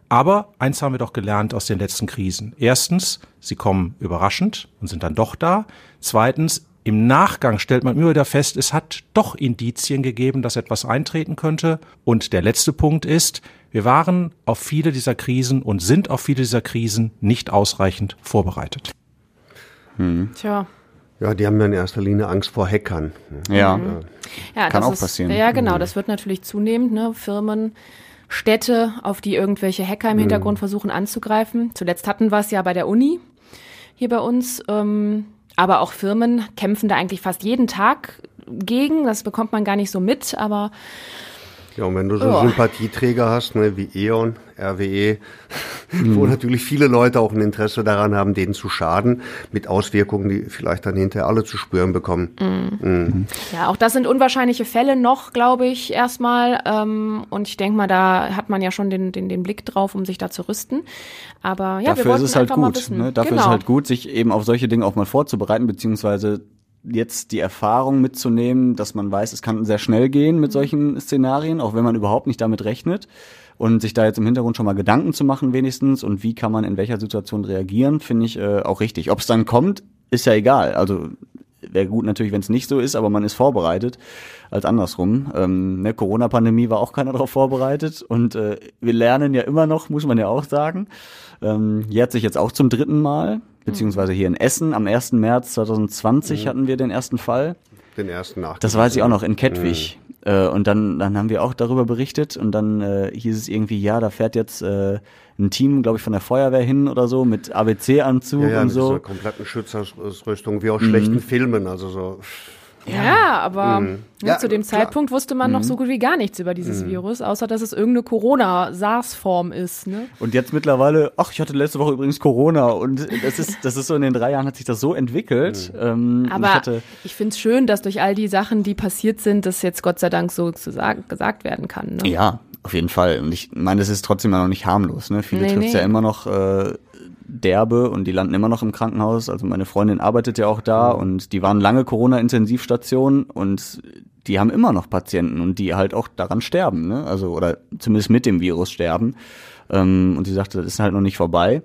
Speaker 12: Aber eins haben wir doch gelernt aus den letzten Krisen. Erstens, sie kommen überraschend und sind dann doch da. Zweitens, im Nachgang stellt man immer wieder fest, es hat doch Indizien gegeben, dass etwas eintreten könnte. Und der letzte Punkt ist, wir waren auf viele dieser Krisen und sind auf viele dieser Krisen nicht ausreichend vorbereitet.
Speaker 3: Hm. Tja,
Speaker 4: ja, die haben ja in erster Linie Angst vor Hackern.
Speaker 2: Ja, ja
Speaker 3: kann auch ist, passieren. Ja, genau, mhm. das wird natürlich zunehmend. Ne? Firmen Städte, auf die irgendwelche Hacker im Hintergrund versuchen anzugreifen. Zuletzt hatten wir es ja bei der Uni hier bei uns. Ähm, aber auch Firmen kämpfen da eigentlich fast jeden Tag gegen. Das bekommt man gar nicht so mit, aber
Speaker 4: Ja, und wenn du so
Speaker 3: Ja.
Speaker 4: Sympathieträger hast, ne, wie E.ON, RWE, wo natürlich viele Leute auch ein Interesse daran haben, denen zu schaden, mit Auswirkungen, die vielleicht dann hinterher alle zu spüren bekommen. Mhm.
Speaker 3: Ja, auch das sind unwahrscheinliche Fälle noch, glaube ich, erstmal. Ähm, und ich denke mal, da hat man ja schon den, den, den Blick drauf, um sich da zu rüsten. Aber ja, wir
Speaker 2: Dafür ist es halt gut. Ne? Dafür
Speaker 3: genau.
Speaker 2: ist es halt gut, sich eben auf solche Dinge auch mal vorzubereiten, beziehungsweise jetzt die Erfahrung mitzunehmen, dass man weiß, es kann sehr schnell gehen mit solchen Szenarien, auch wenn man überhaupt nicht damit rechnet. Und sich da jetzt im Hintergrund schon mal Gedanken zu machen wenigstens und wie kann man in welcher Situation reagieren, finde ich äh, auch richtig. Ob es dann kommt, ist ja egal. Also wäre gut natürlich, wenn es nicht so ist, aber man ist vorbereitet als andersrum. Ähm, ne, Corona-Pandemie war auch keiner darauf vorbereitet und äh, wir lernen ja immer noch, muss man ja auch sagen. Ähm, jährt sich jetzt auch zum dritten Mal, beziehungsweise hier in Essen am 1. März 2020
Speaker 4: Mhm.
Speaker 2: hatten wir den ersten Fall.
Speaker 4: Den ersten nach.
Speaker 2: Das weiß ich auch noch in Kettwig. Äh, und dann, dann haben wir auch darüber berichtet und dann äh, hieß es irgendwie, ja, da fährt jetzt äh, ein Team, glaube ich, von der Feuerwehr hin oder so mit ABC-Anzug
Speaker 4: Ja, ja,
Speaker 2: und
Speaker 4: mit
Speaker 2: so.
Speaker 4: dieser kompletten Schutzausrüstung, wie aus
Speaker 2: Mhm.
Speaker 4: schlechten Filmen, also so.
Speaker 3: Ja, aber
Speaker 4: Mhm. Ja,
Speaker 3: zu dem
Speaker 4: klar.
Speaker 3: Zeitpunkt wusste man noch
Speaker 2: Mhm.
Speaker 3: so gut wie gar nichts über dieses
Speaker 4: Mhm.
Speaker 3: Virus, außer dass es irgendeine Corona-SARS-Form ist. Ne?
Speaker 2: Und jetzt mittlerweile, ach, ich hatte letzte Woche übrigens Corona und das ist, das ist so in den drei Jahren hat sich das so entwickelt. Ähm, und
Speaker 3: Aber
Speaker 2: ich
Speaker 3: ich finde es schön, dass durch all die Sachen, die passiert sind, das jetzt Gott sei Dank so zu sagen, gesagt werden kann. Ne?
Speaker 2: ja, auf jeden Fall. Und ich meine, das ist trotzdem ja noch nicht harmlos. Ne? Viele
Speaker 3: Nee,
Speaker 2: trifft's
Speaker 3: nee.
Speaker 2: ja immer noch äh, derbe und die landen immer noch im Krankenhaus. Also meine Freundin arbeitet ja auch da und die waren lange Corona-Intensivstation und die haben immer noch Patienten und die halt auch daran sterben, ne? Also oder zumindest mit dem Virus sterben. Ähm, und sie sagte, das ist halt noch nicht vorbei.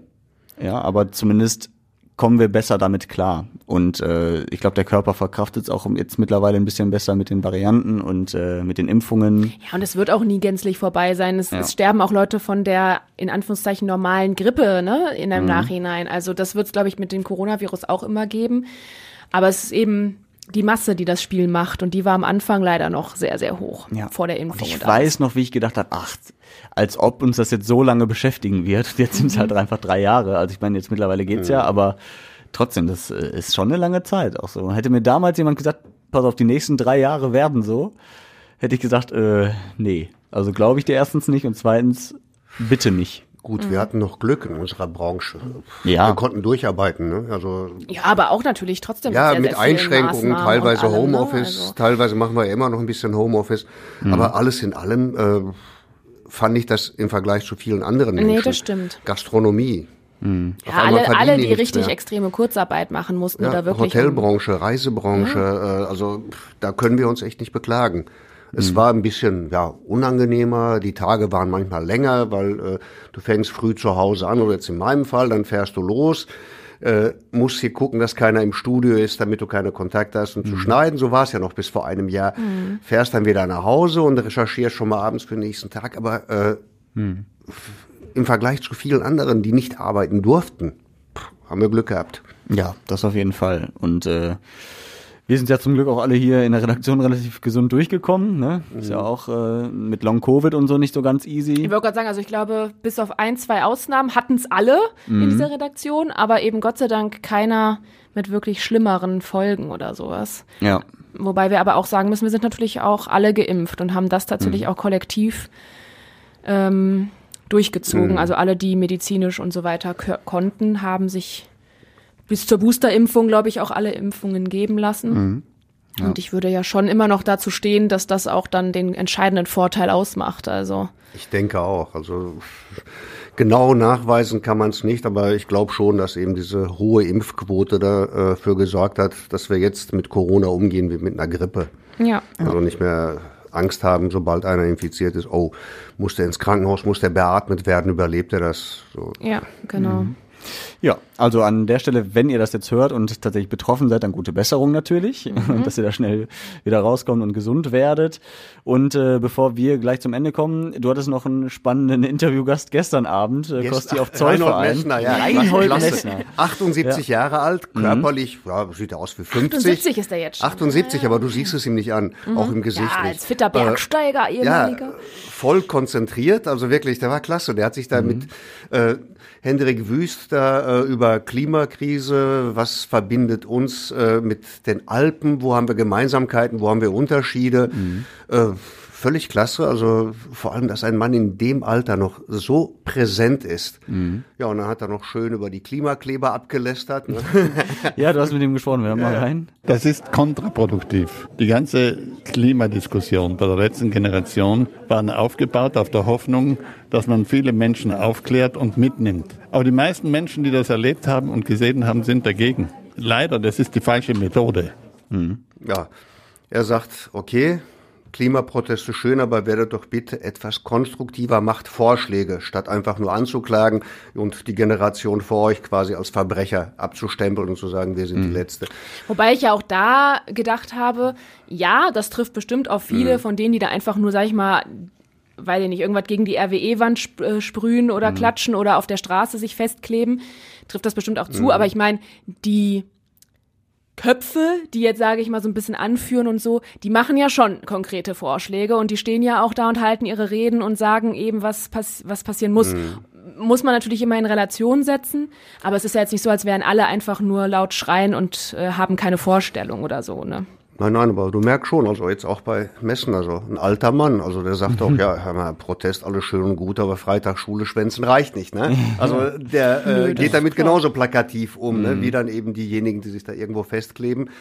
Speaker 2: Ja, aber zumindest kommen wir besser damit klar. Und äh, ich glaube, der Körper verkraftet es auch jetzt mittlerweile ein bisschen besser mit den Varianten und äh, mit den Impfungen.
Speaker 3: Ja, und es wird auch nie gänzlich vorbei sein. Es,
Speaker 2: Ja.
Speaker 3: es sterben auch Leute von der, in Anführungszeichen, normalen Grippe, ne, in einem
Speaker 2: Mhm.
Speaker 3: Nachhinein. Also das wird es, glaube ich, mit dem Coronavirus auch immer geben. Aber es ist eben die Masse, die das Spiel macht. Und die war am Anfang leider noch sehr, sehr hoch
Speaker 2: Ja.
Speaker 3: vor der Impfung.
Speaker 2: Ich
Speaker 3: und
Speaker 2: weiß noch, wie ich gedacht habe, ach, als ob uns das jetzt so lange beschäftigen wird. Jetzt sind es halt einfach drei Jahre. Also ich meine, jetzt mittlerweile geht's ja, aber trotzdem, das äh, ist schon eine lange Zeit. Auch so. Hätte mir damals jemand gesagt, pass auf, die nächsten drei Jahre werden so, hätte ich gesagt, äh, nee. Also glaube ich dir erstens nicht und zweitens bitte nicht.
Speaker 4: Gut, wir hatten noch Glück in unserer Branche.
Speaker 2: Ja.
Speaker 4: Wir konnten durcharbeiten, ne? Also
Speaker 3: Ja, aber auch natürlich trotzdem
Speaker 4: ja,
Speaker 3: sehr,
Speaker 4: mit
Speaker 3: sehr
Speaker 4: Einschränkungen, teilweise
Speaker 3: allem, ne?
Speaker 4: Homeoffice,
Speaker 3: Also,
Speaker 4: teilweise machen wir ja immer noch ein bisschen Homeoffice.
Speaker 2: Mhm.
Speaker 4: Aber alles in allem äh, fand ich das im Vergleich zu vielen anderen
Speaker 3: Nee,
Speaker 4: Menschen.
Speaker 3: das stimmt.
Speaker 4: Gastronomie. Auf
Speaker 3: ja, alle, alle, die richtig
Speaker 4: mehr.
Speaker 3: extreme Kurzarbeit machen mussten
Speaker 4: Ja,
Speaker 3: oder wirklich.
Speaker 4: Hotelbranche, Reisebranche, äh, also pff, da können wir uns echt nicht beklagen. Es war ein bisschen ja unangenehmer, die Tage waren manchmal länger, weil äh, du fängst früh zu Hause an oder jetzt in meinem Fall, dann fährst du los, äh, musst hier gucken, dass keiner im Studio ist, damit du keine Kontakte hast und zu schneiden. So war es ja noch bis vor einem Jahr.
Speaker 3: Mhm.
Speaker 4: Fährst dann wieder nach Hause und recherchierst schon mal abends für den nächsten Tag, aber äh, im Vergleich zu vielen anderen, die nicht arbeiten durften, pff, haben wir Glück gehabt.
Speaker 2: Ja, das auf jeden Fall. Und äh, wir sind ja zum Glück auch alle hier in der Redaktion relativ gesund durchgekommen. Ne? Ist ja auch äh, mit Long Covid und so nicht so ganz easy.
Speaker 3: Ich wollte gerade sagen, also ich glaube, bis auf ein, zwei Ausnahmen hatten es alle
Speaker 2: Mhm.
Speaker 3: in dieser Redaktion, aber eben Gott sei Dank keiner mit wirklich schlimmeren Folgen oder sowas.
Speaker 2: Ja.
Speaker 3: Wobei wir aber auch sagen müssen, wir sind natürlich auch alle geimpft und haben das tatsächlich
Speaker 2: Mhm.
Speaker 3: auch kollektiv ähm, durchgezogen.
Speaker 2: Mhm.
Speaker 3: Also alle, die medizinisch und so weiter konnten, haben sich bis zur Boosterimpfung, glaube ich, auch alle Impfungen geben lassen.
Speaker 2: Mhm. Ja.
Speaker 3: Und ich würde ja schon immer noch dazu stehen, dass das auch dann den entscheidenden Vorteil ausmacht. Also
Speaker 4: Ich denke auch. Also genau nachweisen kann man es nicht, aber ich glaube schon, dass eben diese hohe Impfquote dafür gesorgt hat, dass wir jetzt mit Corona umgehen wie mit einer Grippe.
Speaker 3: ja.
Speaker 4: Also nicht mehr Angst haben, sobald einer infiziert ist, oh, muss der ins Krankenhaus, muss der beatmet werden, überlebt er das? So.
Speaker 3: Ja, genau.
Speaker 2: Ja, Also an der Stelle, wenn ihr das jetzt hört und tatsächlich betroffen seid, dann gute Besserung natürlich,
Speaker 3: Mhm.
Speaker 2: dass ihr da schnell wieder rauskommt und gesund werdet. Und äh, bevor wir gleich zum Ende kommen, du hattest noch einen spannenden Interviewgast gestern Abend, äh,
Speaker 4: Jetzt-
Speaker 2: Kosti auf
Speaker 4: Reinhold
Speaker 2: Zollverein.
Speaker 4: Messner, ja.
Speaker 2: Reinhold. Messner.
Speaker 4: 78
Speaker 2: Ja.
Speaker 4: Jahre alt,
Speaker 2: Mhm.
Speaker 4: körperlich, ja, sieht er aus wie 50.
Speaker 3: 78 ist er jetzt schon.
Speaker 4: 78, aber du siehst es ihm nicht an, auch im Gesicht
Speaker 3: Ja,
Speaker 4: nicht.
Speaker 3: als fitter Bergsteiger,
Speaker 4: Äh,
Speaker 3: ehemaliger.
Speaker 4: Ja, voll konzentriert, also wirklich, der war klasse. Der hat sich da mit äh, Hendrik Wüst da äh, über Klimakrise, was verbindet uns äh, mit den Alpen, wo haben wir Gemeinsamkeiten, wo haben wir Unterschiede. Äh, völlig klasse, also vor allem, dass ein Mann in dem Alter noch so präsent ist. Ja, und dann hat er noch schön über die Klimakleber abgelästert. Ne?
Speaker 2: Ja, du hast mit ihm gesprochen, wir hören mal rein.
Speaker 13: Das ist kontraproduktiv. Die ganze Klimadiskussion bei der letzten Generation war aufgebaut auf der Hoffnung, dass man viele Menschen aufklärt und mitnimmt. Aber die meisten Menschen, die das erlebt haben und gesehen haben, sind dagegen. Leider, das ist die falsche Methode.
Speaker 4: Ja, er sagt, okay, Klimaproteste schön, aber werdet doch bitte etwas konstruktiver, macht Vorschläge, statt einfach nur anzuklagen und die Generation vor euch quasi als Verbrecher abzustempeln und zu sagen, wir sind die Letzte.
Speaker 3: Wobei ich ja auch da gedacht habe, ja, das trifft bestimmt auf viele
Speaker 4: Mhm.
Speaker 3: von denen, die da einfach nur, sag ich mal, weil die nicht irgendwas gegen die RWE-Wand äh, sprühen oder
Speaker 4: Mhm.
Speaker 3: klatschen oder auf der Straße sich festkleben, trifft das bestimmt auch zu.
Speaker 4: Mhm.
Speaker 3: Aber ich meine, die Köpfe, die jetzt, sage ich mal, so ein bisschen anführen und so, die machen ja schon konkrete Vorschläge und die stehen ja auch da und halten ihre Reden und sagen eben, was, pass was passieren muss. Muss man natürlich immer in Relation setzen, aber es ist ja jetzt nicht so, als wären alle einfach nur laut schreien und äh, haben keine Vorstellung oder so, ne?
Speaker 4: Nein, nein, aber du merkst schon, also jetzt auch bei Messen, also ein alter Mann, also der sagt
Speaker 2: Mhm.
Speaker 4: auch, ja, hör mal, Protest, alles schön und gut, aber Freitag Schule schwänzen reicht nicht, ne? Also der äh, geht damit genauso plakativ um, ne?
Speaker 2: Mhm.
Speaker 4: Wie dann eben diejenigen, die sich da irgendwo festkleben.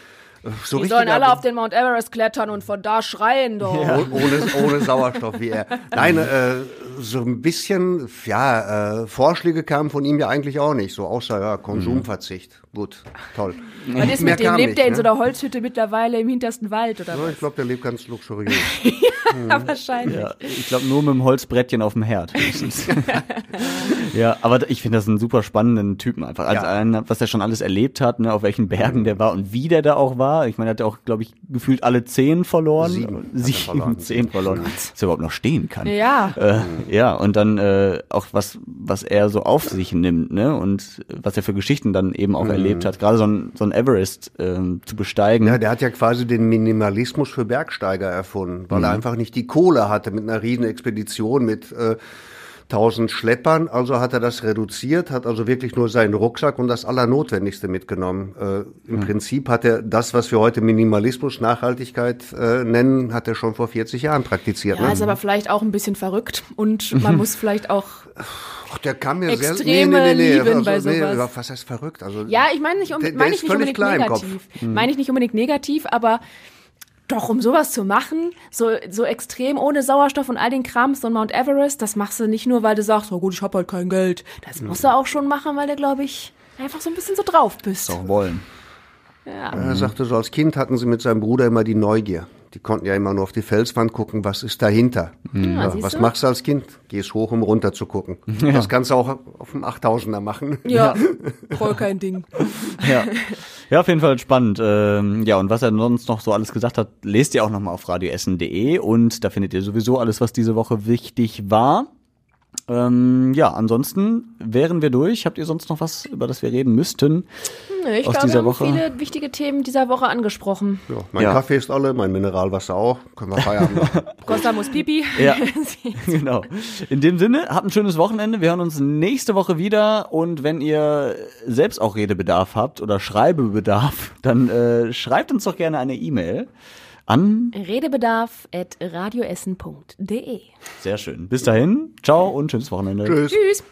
Speaker 4: So
Speaker 3: die sollen alle auf den Mount Everest klettern und von da schreien doch.
Speaker 4: Oh- Ohne, ohne Sauerstoff wie er. Nein, äh, so ein bisschen, ja, äh, Vorschläge kamen von ihm ja eigentlich auch nicht, so außer ja, Konsumverzicht. Gut, toll.
Speaker 3: Was ist mit dem? Lebt
Speaker 4: nicht,
Speaker 3: der in
Speaker 4: ne?
Speaker 3: so einer Holzhütte mittlerweile im hintersten Wald oder
Speaker 4: Ja,
Speaker 3: was?
Speaker 4: ich glaube, der lebt ganz luxuriös.
Speaker 3: Ja, wahrscheinlich.
Speaker 2: Ja, ich glaube nur mit dem Holzbrettchen auf dem Herd. ja, aber ich finde das einen super spannenden Typen einfach. Also
Speaker 4: Ja.
Speaker 2: einen, was er schon alles erlebt hat, ne, auf welchen Bergen der war und wie der da auch war. Ich meine, er hat ja auch, glaube ich, gefühlt alle zehn verloren.
Speaker 4: Sieben er
Speaker 2: Sieben,
Speaker 4: verloren.
Speaker 2: zehn verloren. Dass er überhaupt noch stehen kann.
Speaker 3: Ja.
Speaker 2: Äh, ja, und dann äh, auch was, was er so auf sich nimmt, ne? Und was er für Geschichten dann eben auch
Speaker 4: Mhm.
Speaker 2: erlebt hat. Gerade so ein, so ein Everest ähm, zu besteigen.
Speaker 4: Ja, der hat ja quasi den Minimalismus für Bergsteiger erfunden, weil er
Speaker 2: Mhm.
Speaker 4: einfach nicht die Kohle hatte mit einer riesen Expedition mit äh, tausend Schleppern. Also hat er das reduziert, hat also wirklich nur seinen Rucksack und das Allernotwendigste mitgenommen. Äh, Im Prinzip hat er das, was wir heute Minimalismus, Nachhaltigkeit äh, nennen, hat er schon vor 40 Jahren praktiziert.
Speaker 3: Ja,
Speaker 4: ne?
Speaker 3: ist aber vielleicht auch ein bisschen verrückt und man muss vielleicht auch.
Speaker 4: Ach, der kann mir
Speaker 3: Extreme
Speaker 4: sehr
Speaker 3: Lieben bei sowas.
Speaker 4: was heißt verrückt? Also
Speaker 3: Ja, ich meine nicht, um,
Speaker 4: ist
Speaker 3: ich nicht unbedingt negativ.
Speaker 4: Hm.
Speaker 3: Meine ich nicht unbedingt negativ, aber doch, um sowas zu machen, so, so extrem ohne Sauerstoff und all den Kram, so ein Mount Everest, das machst du nicht nur, weil du sagst, oh gut, ich hab halt kein Geld. Das musst du auch schon machen, weil du, glaube ich, einfach so ein bisschen so drauf bist.
Speaker 2: auch wollen.
Speaker 3: Ja.
Speaker 4: Er sagte so, als Kind hatten sie mit seinem Bruder immer die Neugier. Die konnten ja immer nur auf die Felswand gucken, was ist dahinter.
Speaker 3: Ja,
Speaker 4: Ja,
Speaker 3: siehst
Speaker 4: was
Speaker 3: du?
Speaker 4: machst du als Kind? Gehst hoch, um runter zu gucken. Das kannst du auch auf dem 8000er machen.
Speaker 3: Ja, voll kein Ding.
Speaker 2: Ja. ja, auf jeden Fall spannend. Ähm, ja, und was er sonst noch so alles gesagt hat, lest ihr auch nochmal auf radioessen.de und da findet ihr sowieso alles, was diese Woche wichtig war. Ähm, ja, ansonsten wären wir durch. Habt ihr sonst noch was, über das wir reden müssten?
Speaker 3: Nö, ich
Speaker 2: aus
Speaker 3: glaube, wir
Speaker 2: dieser
Speaker 3: haben
Speaker 2: Woche?
Speaker 3: viele wichtige Themen dieser Woche angesprochen.
Speaker 4: Ja, mein
Speaker 2: Ja.
Speaker 4: Kaffee ist alle, mein Mineralwasser auch. Können wir Feierabend machen.
Speaker 3: Costa muss pipi.
Speaker 2: Ja, genau. In dem Sinne, habt ein schönes Wochenende. Wir hören uns nächste Woche wieder. Und wenn ihr selbst auch Redebedarf habt oder Schreibebedarf, dann äh, schreibt uns doch gerne eine E-Mail an.
Speaker 3: Redebedarf at radioessen.de.
Speaker 2: Sehr schön. Bis dahin. Ciao und schönes Wochenende.
Speaker 4: Tschüss.
Speaker 3: Tschüss.